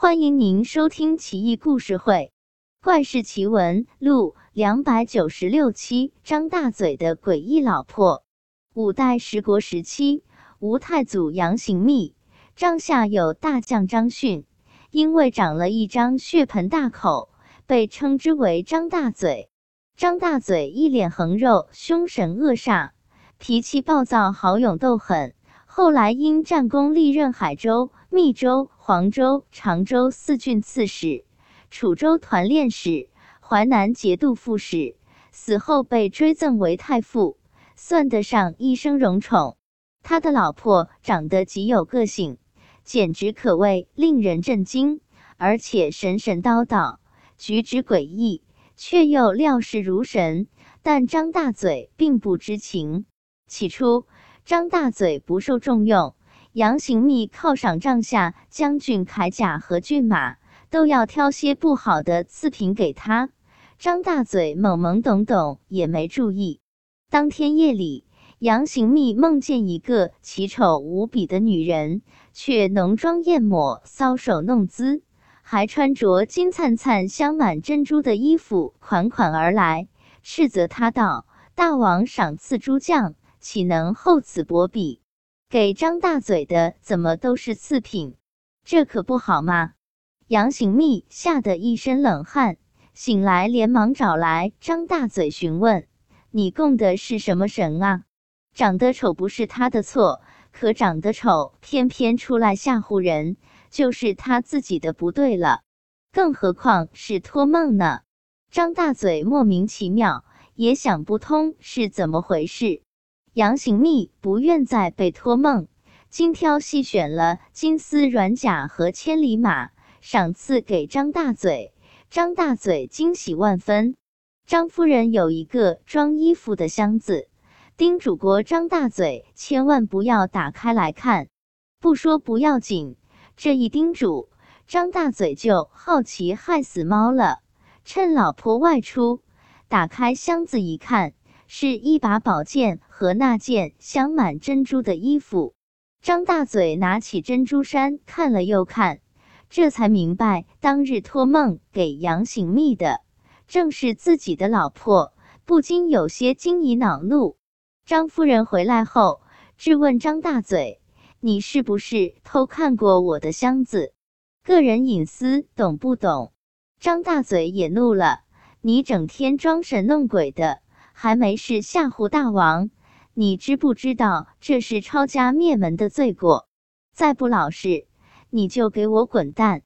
欢迎您收听《奇异故事会·怪事奇闻录》两百九十六期。张大嘴的诡异老婆。五代十国时期，吴太祖杨行密，帐下有大将张逊，因为长了一张血盆大口，被称之为张大嘴。张大嘴一脸横肉，凶神恶煞，脾气暴躁，好勇斗狠。后来因战功，历任海州、密州、黄州、常州四郡刺史、楚州团练使、淮南节度副使。死后被追赠为太傅，算得上一生荣宠。他的老婆长得极有个性，简直可谓令人震惊，而且神神叨叨，举止诡异，却又料事如神。但张大嘴并不知情。起初。张大嘴不受重用，杨行密犒赏帐下将军铠甲和骏马，都要挑些不好的次品给他。张大嘴懵懵懂懂，也没注意。当天夜里，杨行密梦见一个奇丑无比的女人，却浓妆艳抹，搔首弄姿，还穿着金灿灿、镶满珍珠的衣服，款款而来，斥责他道：“大王赏赐诸将。”岂能厚此薄彼？给张大嘴的怎么都是次品？这可不好嘛！杨行密吓得一身冷汗，醒来连忙找来张大嘴询问：“你供的是什么神啊？长得丑不是他的错，可长得丑偏偏出来吓唬人，就是他自己的不对了。更何况是托梦呢？”张大嘴莫名其妙，也想不通是怎么回事。杨行密不愿再被托梦，精挑细选了金丝软甲和千里马，赏赐给张大嘴。张大嘴惊喜万分。张夫人有一个装衣服的箱子，叮嘱过张大嘴千万不要打开来看。不说不要紧，这一叮嘱，张大嘴就好奇害死猫了。趁老婆外出，打开箱子一看。是一把宝剑和那件镶满珍珠的衣服。张大嘴拿起珍珠衫看了又看，这才明白当日托梦给杨行密的正是自己的老婆，不禁有些惊疑恼怒。张夫人回来后质问张大嘴：“你是不是偷看过我的箱子？个人隐私懂不懂？”张大嘴也怒了：“你整天装神弄鬼的！”还没事吓唬大王，你知不知道这是抄家灭门的罪过？再不老实，你就给我滚蛋！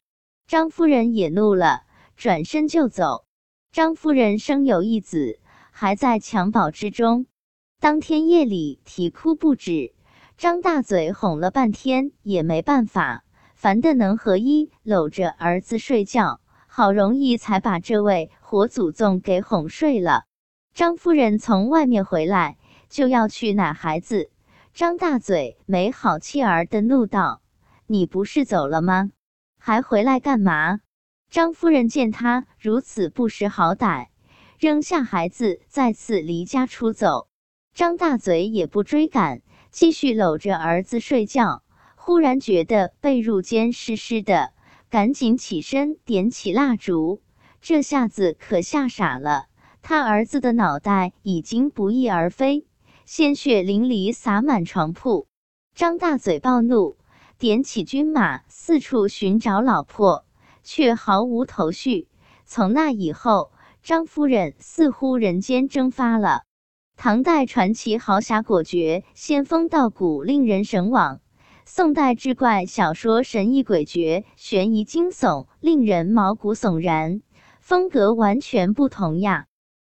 张夫人也怒了，转身就走。张夫人生有一子，还在襁褓之中，当天夜里啼哭不止。张大嘴哄了半天也没办法，烦得能和一搂着儿子睡觉，好容易才把这位活祖宗给哄睡了。张夫人从外面回来，就要去奶孩子。张大嘴没好气儿的怒道：“你不是走了吗？还回来干嘛？”张夫人见他如此不识好歹，扔下孩子，再次离家出走。张大嘴也不追赶，继续搂着儿子睡觉。忽然觉得被褥间湿湿的，赶紧起身点起蜡烛。这下子可吓傻了。他儿子的脑袋已经不翼而飞，鲜血淋漓，洒满床铺。张大嘴暴怒，点起军马，四处寻找老婆，却毫无头绪。从那以后，张夫人似乎人间蒸发了。唐代传奇豪侠果决，仙风道骨，令人神往；宋代志怪小说，神异诡谲，悬疑惊悚，令人毛骨悚然。风格完全不同呀。